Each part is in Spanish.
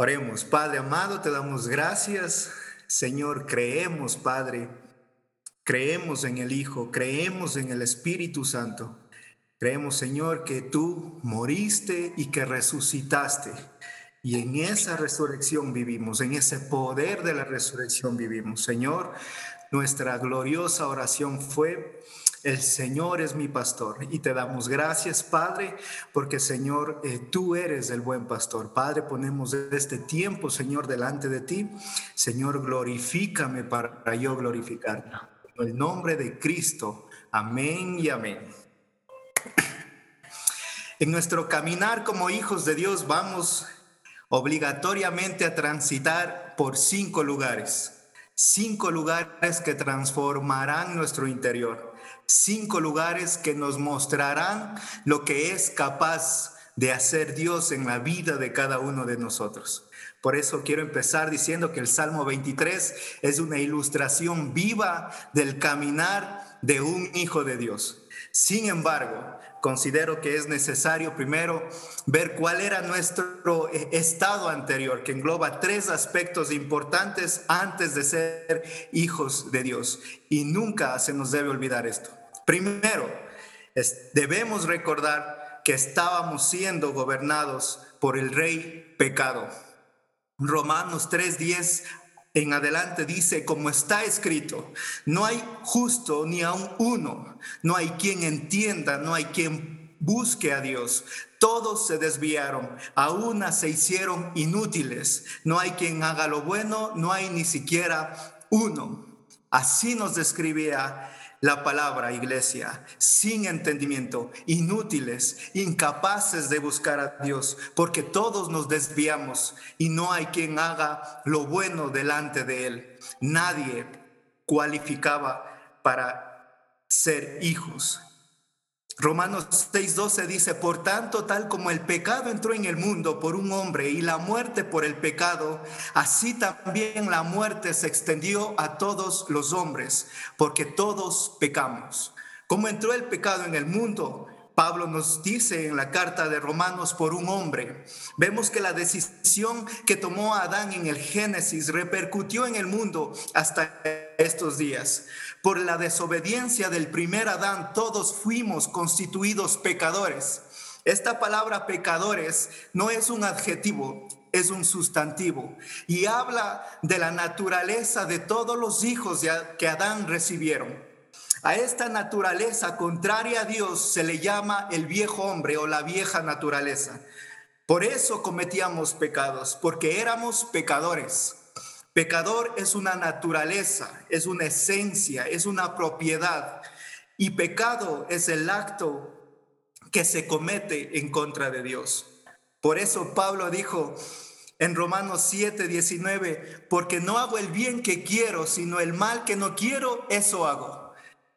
Oremos, Padre amado, te damos gracias. Señor, creemos, Padre, creemos en el Hijo, creemos en el Espíritu Santo. Creemos, Señor, que tú moriste y que resucitaste. Y en esa resurrección vivimos, en ese poder de la resurrección vivimos. Señor, nuestra gloriosa oración fue el Señor es mi pastor y te damos gracias, Padre, porque Señor, eh, tú eres el buen pastor. Padre, ponemos este tiempo, Señor, delante de ti. Señor, glorifícame para yo glorificarte. En el nombre de Cristo. Amén y amén. En nuestro caminar como hijos de Dios vamos obligatoriamente a transitar por cinco lugares. Cinco lugares que transformarán nuestro interior cinco lugares que nos mostrarán lo que es capaz de hacer Dios en la vida de cada uno de nosotros. Por eso quiero empezar diciendo que el Salmo 23 es una ilustración viva del caminar de un hijo de Dios. Sin embargo, considero que es necesario primero ver cuál era nuestro eh, estado anterior, que engloba tres aspectos importantes antes de ser hijos de Dios. Y nunca se nos debe olvidar esto. Primero, debemos recordar que estábamos siendo gobernados por el rey pecado. Romanos 3:10 en adelante dice, como está escrito, no hay justo ni aun uno, no hay quien entienda, no hay quien busque a Dios. Todos se desviaron, a una se hicieron inútiles. No hay quien haga lo bueno, no hay ni siquiera uno. Así nos describía la palabra, iglesia, sin entendimiento, inútiles, incapaces de buscar a Dios, porque todos nos desviamos y no hay quien haga lo bueno delante de Él. Nadie cualificaba para ser hijos Romanos 6:12 dice, por tanto, tal como el pecado entró en el mundo por un hombre y la muerte por el pecado, así también la muerte se extendió a todos los hombres, porque todos pecamos. Como entró el pecado en el mundo, Pablo nos dice en la carta de Romanos por un hombre. Vemos que la decisión que tomó Adán en el Génesis repercutió en el mundo hasta estos días. Por la desobediencia del primer Adán, todos fuimos constituidos pecadores. Esta palabra pecadores no es un adjetivo, es un sustantivo y habla de la naturaleza de todos los hijos que Adán recibieron. A esta naturaleza contraria a Dios se le llama el viejo hombre o la vieja naturaleza. Por eso cometíamos pecados, porque éramos pecadores. Pecador es una naturaleza, es una esencia, es una propiedad. Y pecado es el acto que se comete en contra de Dios. Por eso Pablo dijo en Romanos 7, 19, porque no hago el bien que quiero, sino el mal que no quiero, eso hago.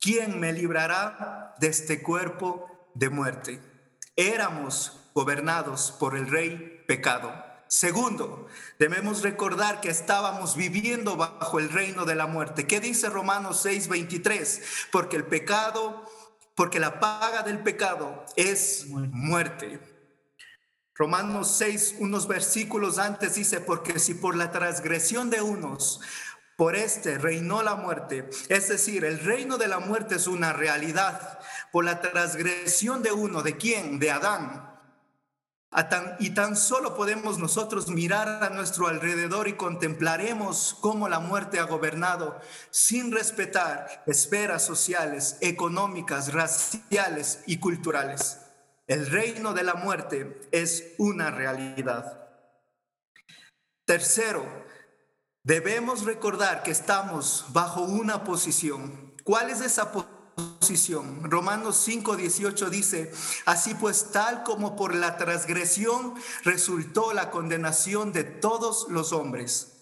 ¿Quién me librará de este cuerpo de muerte? Éramos gobernados por el rey pecado. Segundo, debemos recordar que estábamos viviendo bajo el reino de la muerte. ¿Qué dice Romanos 6:23? Porque el pecado, porque la paga del pecado es muerte. Romanos 6, unos versículos antes dice, porque si por la transgresión de unos por este reinó la muerte. Es decir, el reino de la muerte es una realidad. Por la transgresión de uno, ¿de quién? De Adán. y tan solo podemos nosotros mirar a nuestro alrededor y contemplaremos cómo la muerte ha gobernado sin respetar esferas sociales, económicas, raciales y culturales. El reino de la muerte es una realidad. Tercero, Debemos recordar que estamos bajo una posición. ¿Cuál es esa posición? Romanos 5:18 dice, así pues tal como por la transgresión resultó la condenación de todos los hombres.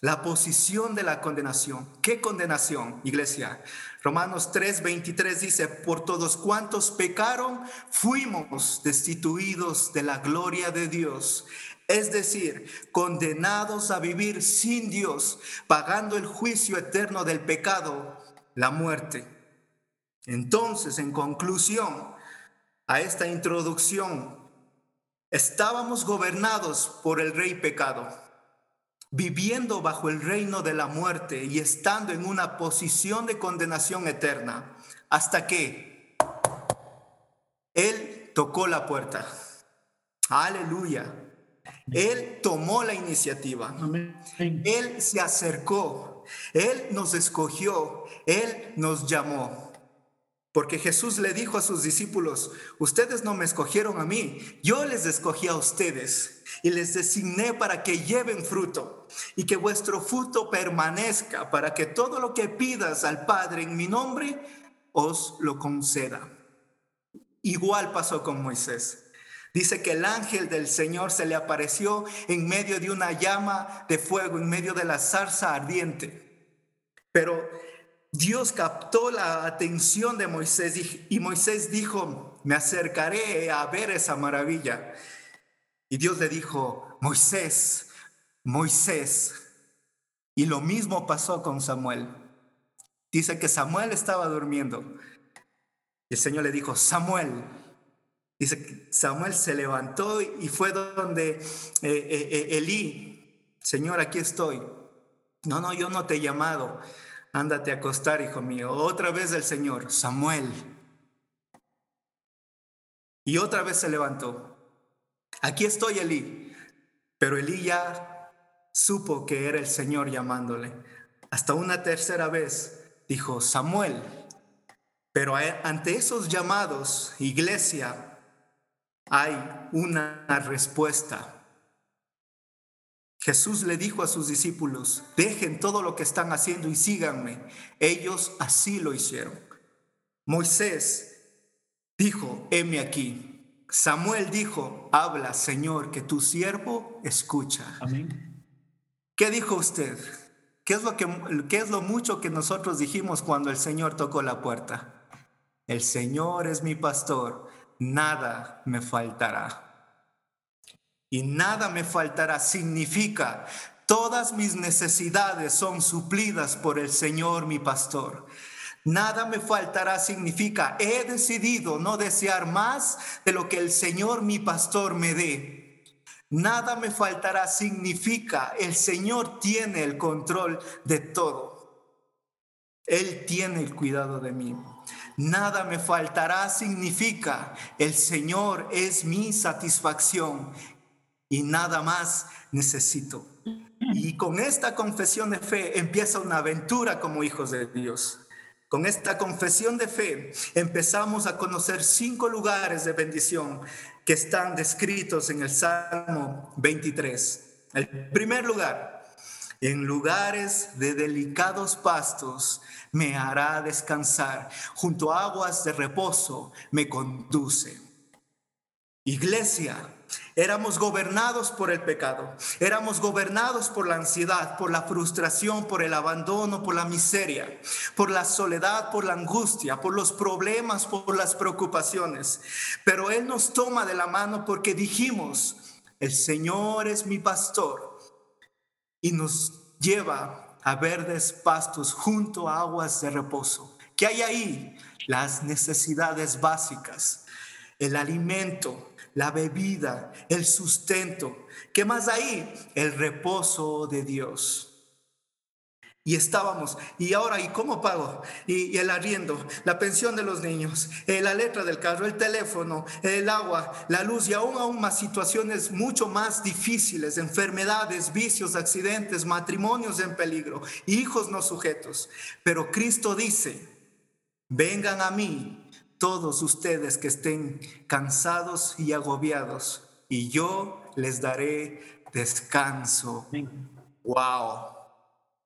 la posición de la condenación. ¿Qué condenación, iglesia? Romanos 3:23 dice, por todos cuantos pecaron, fuimos destituidos de la gloria de Dios. Es decir, condenados a vivir sin Dios, pagando el juicio eterno del pecado, la muerte. Entonces, en conclusión a esta introducción, estábamos gobernados por el rey pecado viviendo bajo el reino de la muerte y estando en una posición de condenación eterna, hasta que Él tocó la puerta. Aleluya. Él tomó la iniciativa. Él se acercó. Él nos escogió. Él nos llamó. Porque Jesús le dijo a sus discípulos, ustedes no me escogieron a mí, yo les escogí a ustedes y les designé para que lleven fruto y que vuestro fruto permanezca, para que todo lo que pidas al Padre en mi nombre os lo conceda. Igual pasó con Moisés. Dice que el ángel del Señor se le apareció en medio de una llama de fuego, en medio de la zarza ardiente. Pero Dios captó la atención de Moisés y Moisés dijo, me acercaré a ver esa maravilla. Y Dios le dijo, Moisés, Moisés. Y lo mismo pasó con Samuel. Dice que Samuel estaba durmiendo. Y el Señor le dijo, Samuel. Dice Samuel se levantó y fue donde eh, eh, eh, Elí, Señor, aquí estoy. No, no, yo no te he llamado ándate a acostar, hijo mío. Otra vez el Señor, Samuel. Y otra vez se levantó. Aquí estoy, Elí. Pero Elí ya supo que era el Señor llamándole. Hasta una tercera vez dijo, Samuel. Pero ante esos llamados, iglesia, hay una respuesta. Jesús le dijo a sus discípulos, dejen todo lo que están haciendo y síganme. Ellos así lo hicieron. Moisés dijo, heme aquí. Samuel dijo, habla, Señor, que tu siervo escucha. Amén. ¿Qué dijo usted? ¿Qué es, lo que, ¿Qué es lo mucho que nosotros dijimos cuando el Señor tocó la puerta? El Señor es mi pastor, nada me faltará y nada me faltará significa todas mis necesidades son suplidas por el Señor mi pastor. Nada me faltará significa he decidido no desear más de lo que el Señor mi pastor me dé. Nada me faltará significa el Señor tiene el control de todo. Él tiene el cuidado de mí. Nada me faltará significa el Señor es mi satisfacción y nada más necesito. Y con esta confesión de fe empieza una aventura como hijos de Dios. Con esta confesión de fe empezamos a conocer cinco lugares de bendición que están descritos en el Salmo 23. El primer lugar, en lugares de delicados pastos me hará descansar, junto a aguas de reposo me conduce. Iglesia, Éramos gobernados por el pecado, éramos gobernados por la ansiedad, por la frustración, por el abandono, por la miseria, por la soledad, por la angustia, por los problemas, por las preocupaciones. Pero Él nos toma de la mano porque dijimos, el Señor es mi pastor y nos lleva a verdes pastos junto a aguas de reposo. ¿Qué hay ahí? Las necesidades básicas, el alimento, la bebida, el sustento. ¿Qué más ahí? El reposo de Dios. Y estábamos, y ahora, ¿y cómo pago? Y, el arriendo, la pensión de los niños, eh, la letra del carro, el teléfono, el agua, la luz y aún, aún más situaciones mucho más difíciles, enfermedades, vicios, accidentes, matrimonios en peligro, hijos no sujetos. Pero Cristo dice, vengan a mí todos ustedes que estén cansados y agobiados, y yo les daré descanso. Wow,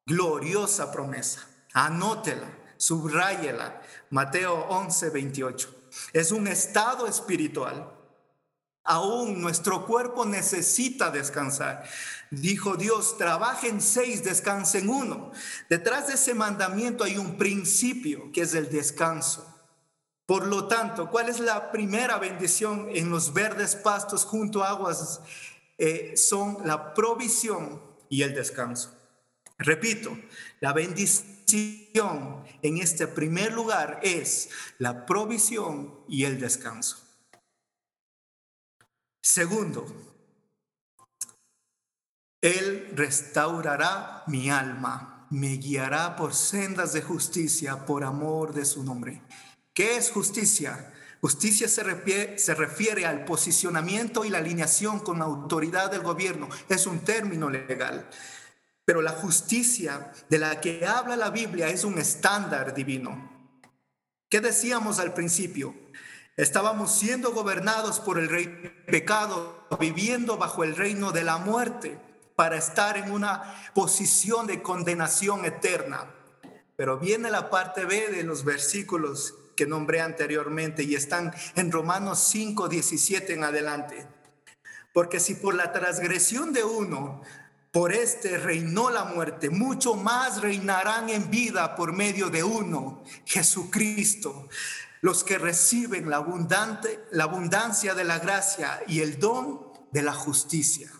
gloriosa promesa. Anótela, subráyela. Mateo 11, 28. Es un estado espiritual. Aún nuestro cuerpo necesita descansar. Dijo Dios, trabajen seis, descansen uno. Detrás de ese mandamiento hay un principio que es el descanso. Por lo tanto, ¿cuál es la primera bendición en los verdes pastos junto a aguas? Eh, son la provisión y el descanso. Repito, la bendición en este primer lugar es la provisión y el descanso. Segundo, Él restaurará mi alma, me guiará por sendas de justicia por amor de su nombre. ¿Qué es justicia? Justicia se refiere, se refiere, al posicionamiento y la alineación con la autoridad del gobierno. Es un término legal. Pero la justicia de la que habla la Biblia es un estándar divino. ¿Qué decíamos al principio? Estábamos siendo gobernados por el rey pecado, viviendo bajo el reino de la muerte, para estar en una posición de condenación eterna. Pero viene la parte B de los versículos que nombré anteriormente y están en Romanos 5, 17 en adelante. Porque si por la transgresión de uno, por este reinó la muerte, mucho más reinarán en vida por medio de uno, Jesucristo, los que reciben la, abundante, la abundancia de la gracia y el don de la justicia.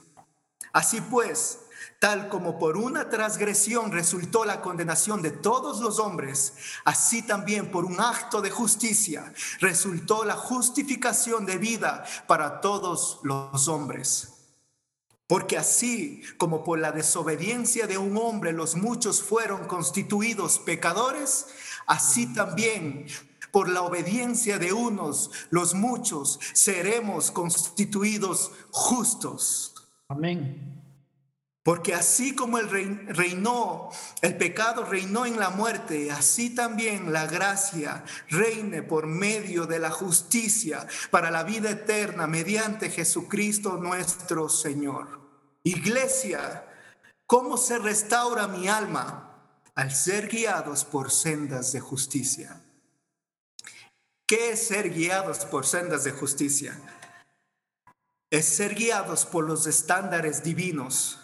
Así pues, Tal como por una transgresión resultó la condenación de todos los hombres, así también por un acto de justicia resultó la justificación de vida para todos los hombres. Porque así como por la desobediencia de un hombre los muchos fueron constituidos pecadores, así también por la obediencia de unos los muchos seremos constituidos justos. Amén. Porque así como el reinó, el pecado reinó en la muerte, así también la gracia reine por medio de la justicia para la vida eterna mediante Jesucristo nuestro Señor. Iglesia, ¿cómo se restaura mi alma? Al ser guiados por sendas de justicia. ¿Qué es ser guiados por sendas de justicia? Es ser guiados por los estándares divinos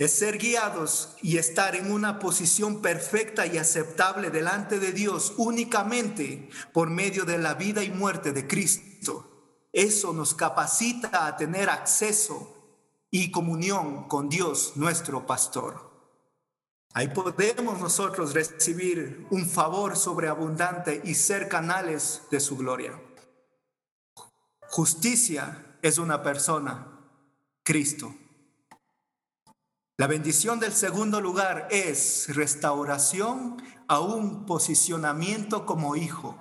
es ser guiados y estar en una posición perfecta y aceptable delante de Dios únicamente por medio de la vida y muerte de Cristo. Eso nos capacita a tener acceso y comunión con Dios, nuestro pastor. Ahí podemos nosotros recibir un favor sobreabundante y ser canales de su gloria. Justicia es una persona, Cristo. La bendición del segundo lugar es restauración a un posicionamiento como hijo.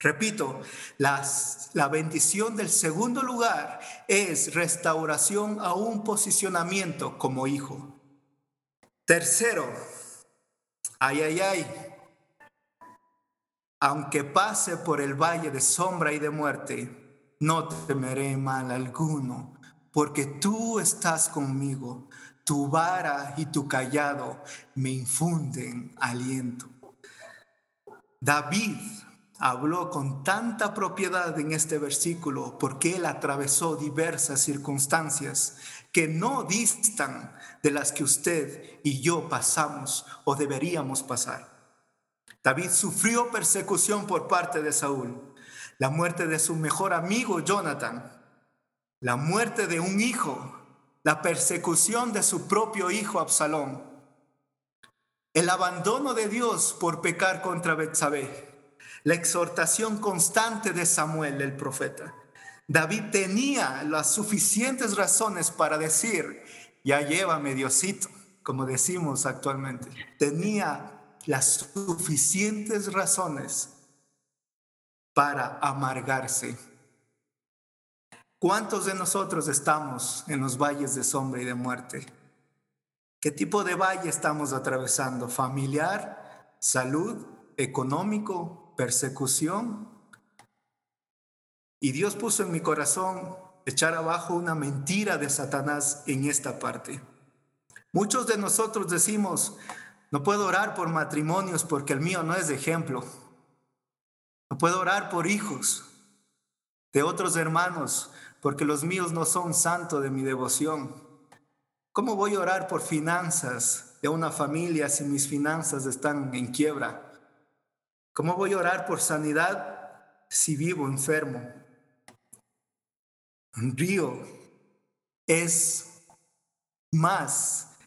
Repito, la bendición del segundo lugar es restauración a un posicionamiento como hijo. Tercero, ay, ay, ay, aunque pase por el valle de sombra y de muerte, no temeré mal alguno porque tú estás conmigo, tu vara y tu callado me infunden aliento. David habló con tanta propiedad en este versículo porque él atravesó diversas circunstancias que no distan de las que usted y yo pasamos o deberíamos pasar. David sufrió persecución por parte de Saúl, la muerte de su mejor amigo Jonathan, la muerte de un hijo, la persecución de su propio hijo Absalón, el abandono de Dios por pecar contra Betsabé, la exhortación constante de Samuel el profeta. David tenía las suficientes razones para decir, ya llévame Diosito, como decimos actualmente. Tenía las suficientes razones para amargarse ¿Cuántos de nosotros estamos en los valles de sombra y de muerte? ¿Qué tipo de valle estamos atravesando? ¿Familiar? ¿Salud? ¿Económico? ¿Persecución? Y Dios puso en mi corazón echar abajo una mentira de Satanás en esta parte. Muchos de nosotros decimos, no puedo orar por matrimonios porque el mío no es de ejemplo. No puedo orar por hijos de otros hermanos porque los míos no son santo de mi devoción. ¿Cómo voy a orar por finanzas de una familia si mis finanzas están en quiebra? ¿Cómo voy a orar por sanidad si vivo enfermo? Río es más,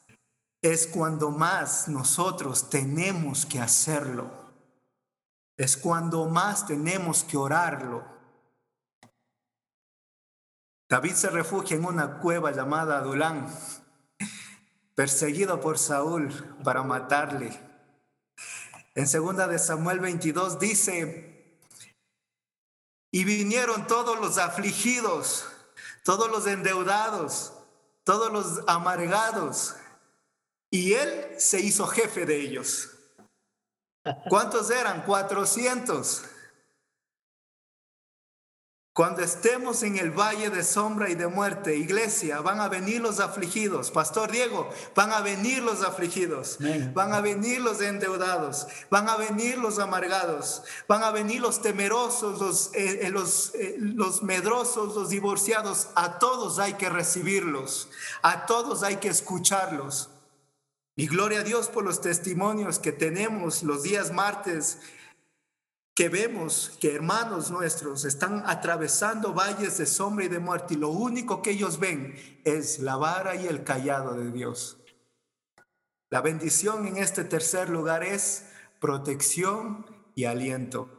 es cuando más nosotros tenemos que hacerlo. Es cuando más tenemos que orarlo. David se refugia en una cueva llamada Adulán, perseguido por Saúl para matarle. En segunda de Samuel 22 dice, y vinieron todos los afligidos, todos los endeudados, todos los amargados, y él se hizo jefe de ellos. ¿Cuántos eran? Cuatrocientos. Cuando estemos en el valle de sombra y de muerte, iglesia, van a venir los afligidos. Pastor Diego, van a venir los afligidos. Van a venir los endeudados. Van a venir los amargados. Van a venir los temerosos, los, eh, eh, los, eh, los medrosos, los divorciados. A todos hay que recibirlos. A todos hay que escucharlos. Y gloria a Dios por los testimonios que tenemos los días martes que vemos que hermanos nuestros están atravesando valles de sombra y de muerte y lo único que ellos ven es la vara y el callado de Dios. La bendición en este tercer lugar es protección y aliento.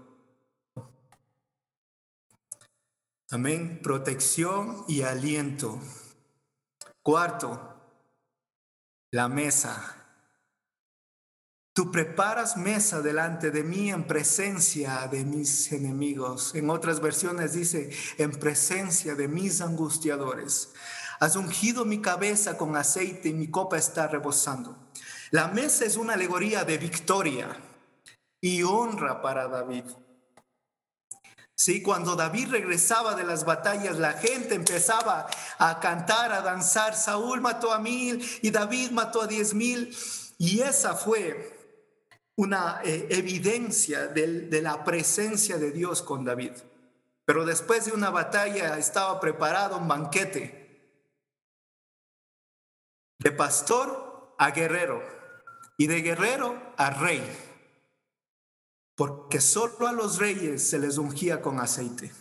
Amén, protección y aliento. Cuarto, la mesa. Tú preparas mesa delante de mí en presencia de mis enemigos. En otras versiones dice, en presencia de mis angustiadores. Has ungido mi cabeza con aceite y mi copa está rebosando. La mesa es una alegoría de victoria y honra para David. Sí, cuando David regresaba de las batallas, la gente empezaba a cantar, a danzar. Saúl mató a mil y David mató a diez mil. Y esa fue una eh, evidencia de la presencia de Dios con David. Pero después de una batalla estaba preparado un banquete de pastor a guerrero y de guerrero a rey, porque solo a los reyes se les ungía con aceite.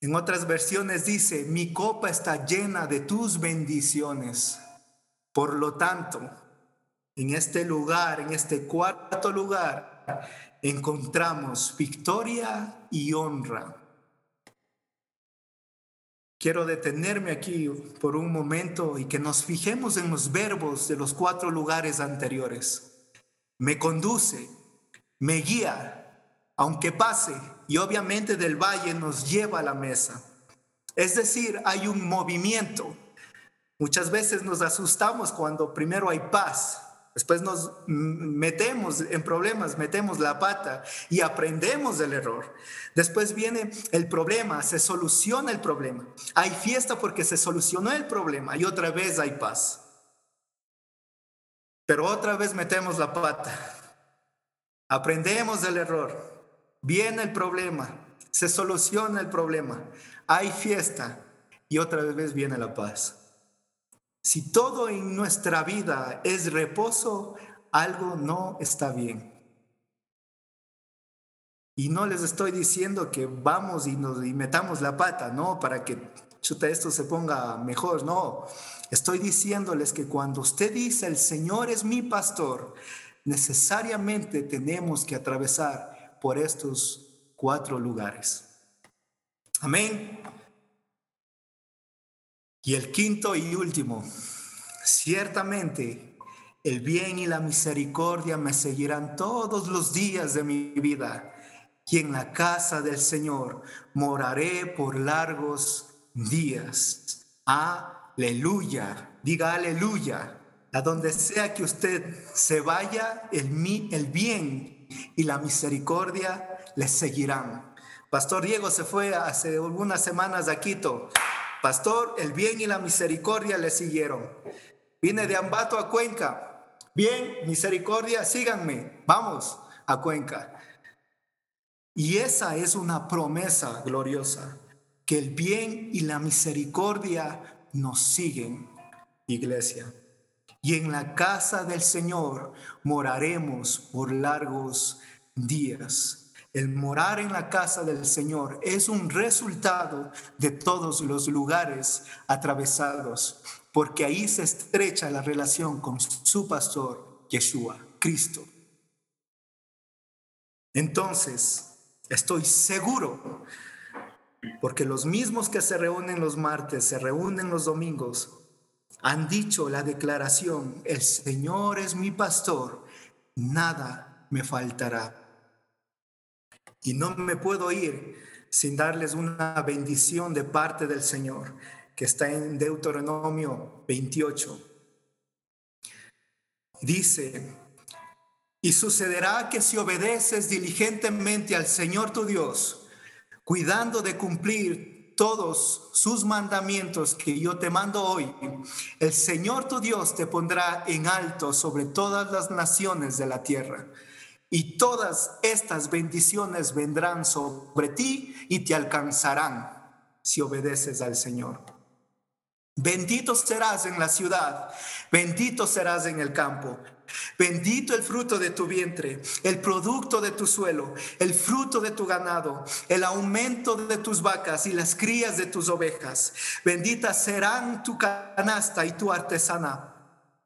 En otras versiones dice, mi copa está llena de tus bendiciones. Por lo tanto, en este lugar, en este cuarto lugar, encontramos victoria y honra. Quiero detenerme aquí por un momento y que nos fijemos en los verbos de los cuatro lugares anteriores. Me conduce, me guía, aunque pase, y obviamente del valle nos lleva a la mesa. Es decir, hay un movimiento. Muchas veces nos asustamos cuando primero hay paz, Después nos metemos en problemas, metemos la pata y aprendemos del error. Después viene el problema, se soluciona el problema. Hay fiesta porque se solucionó el problema y otra vez hay paz. Pero otra vez metemos la pata. Aprendemos del error. Viene el problema, se soluciona el problema. Hay fiesta y otra vez viene la paz. Si todo en nuestra vida es reposo, algo no está bien. Y no les estoy diciendo que vamos y nos metamos la pata, no, para que esto se ponga mejor, no. Estoy diciéndoles que cuando usted dice el Señor es mi pastor, necesariamente tenemos que atravesar por estos cuatro lugares. Amén. Y el quinto y último, ciertamente el bien y la misericordia me seguirán todos los días de mi vida y en la casa del Señor moraré por largos días. Aleluya, diga aleluya. A donde sea que usted se vaya, el, el bien y la misericordia le seguirán. Pastor Diego se fue hace algunas semanas a Quito Pastor, el bien y la misericordia le siguieron. Vine de Ambato a Cuenca. Bien, misericordia, síganme. Vamos a Cuenca. Y esa es una promesa gloriosa que el bien y la misericordia nos siguen, iglesia. Y en la casa del Señor moraremos por largos días. El morar en la casa del Señor es un resultado de todos los lugares atravesados, porque ahí se estrecha la relación con su pastor, Yeshua, Cristo. Entonces, estoy seguro, porque los mismos que se reúnen los martes, se reúnen los domingos, han dicho la declaración, el Señor es mi pastor, nada me faltará. Y no me puedo ir sin darles una bendición de parte del Señor, que está en Deuteronomio 28. Dice, y sucederá que si obedeces diligentemente al Señor tu Dios, cuidando de cumplir todos sus mandamientos que yo te mando hoy, el Señor tu Dios te pondrá en alto sobre todas las naciones de la tierra. Y todas estas bendiciones vendrán sobre ti y te alcanzarán si obedeces al Señor. Bendito serás en la ciudad, bendito serás en el campo. Bendito el fruto de tu vientre, el producto de tu suelo, el fruto de tu ganado, el aumento de tus vacas y las crías de tus ovejas. Benditas serán tu canasta y tu artesana.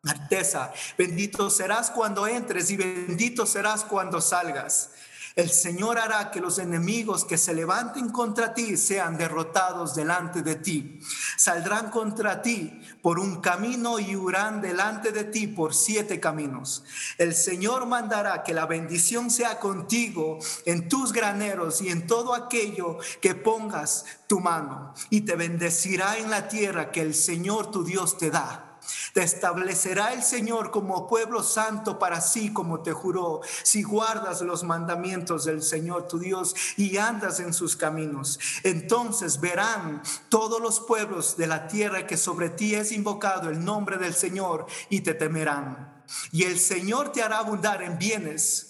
Artesa, bendito serás cuando entres y bendito serás cuando salgas. El Señor hará que los enemigos que se levanten contra ti sean derrotados delante de ti. Saldrán contra ti por un camino y huirán delante de ti por siete caminos. El Señor mandará que la bendición sea contigo en tus graneros y en todo aquello que pongas tu mano. Y te bendecirá en la tierra que el Señor tu Dios te da te establecerá el Señor como pueblo santo para sí, como te juró, si guardas los mandamientos del Señor tu Dios y andas en sus caminos. Entonces verán todos los pueblos de la tierra que sobre ti es invocado el nombre del Señor y te temerán. Y el Señor te hará abundar en bienes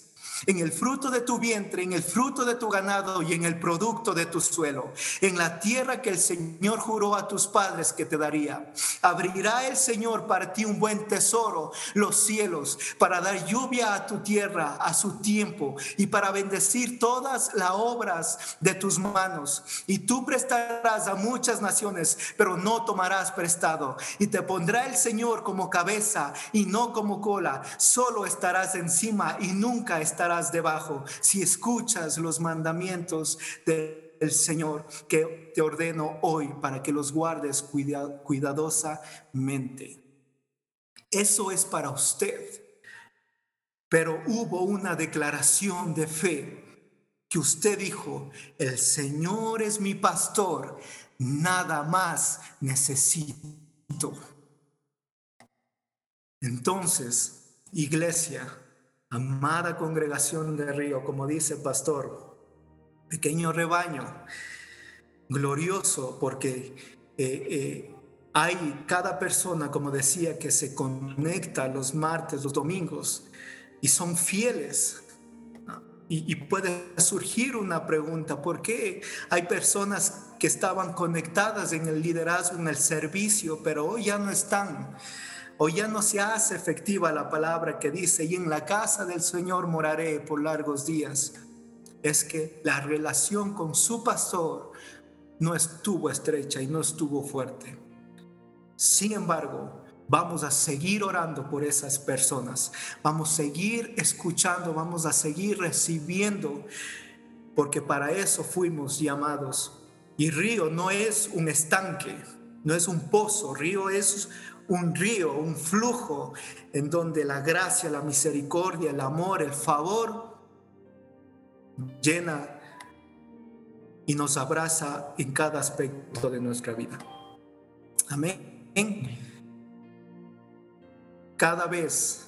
en el fruto de tu vientre, en el fruto de tu ganado y en el producto de tu suelo, en la tierra que el Señor juró a tus padres que te daría. Abrirá el Señor para ti un buen tesoro, los cielos, para dar lluvia a tu tierra a su tiempo y para bendecir todas las obras de tus manos. Y tú prestarás a muchas naciones, pero no tomarás prestado. Y te pondrá el Señor como cabeza y no como cola. Solo estarás encima y nunca estarás debajo si escuchas los mandamientos del Señor que te ordeno hoy para que los guardes cuidadosamente. Eso es para usted. Pero hubo una declaración de fe que usted dijo, el Señor es mi pastor, nada más necesito. Entonces, iglesia, Amada congregación de Río, como dice el pastor, pequeño rebaño, glorioso porque eh, eh, hay cada persona, como decía, que se conecta los martes, los domingos y son fieles. Y, y puede surgir una pregunta, ¿por qué hay personas que estaban conectadas en el liderazgo, en el servicio, pero hoy ya no están? O ya no se hace efectiva la palabra que dice, y en la casa del Señor moraré por largos días, es que la relación con su pastor no estuvo estrecha y no estuvo fuerte. Sin embargo, vamos a seguir orando por esas personas, vamos a seguir escuchando, vamos a seguir recibiendo, porque para eso fuimos llamados. Y río no es un estanque, no es un pozo, río es un río, un flujo en donde la gracia, la misericordia, el amor, el favor llena y nos abraza en cada aspecto de nuestra vida. Amén. Cada vez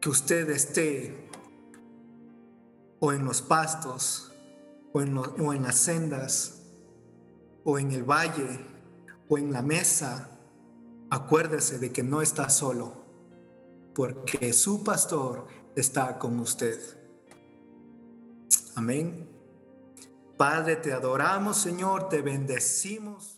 que usted esté o en los pastos, o en, o en las sendas, o en el valle, o en la mesa, acuérdese de que no está solo, porque su pastor está con usted. Amén. Padre, te adoramos, Señor, te bendecimos.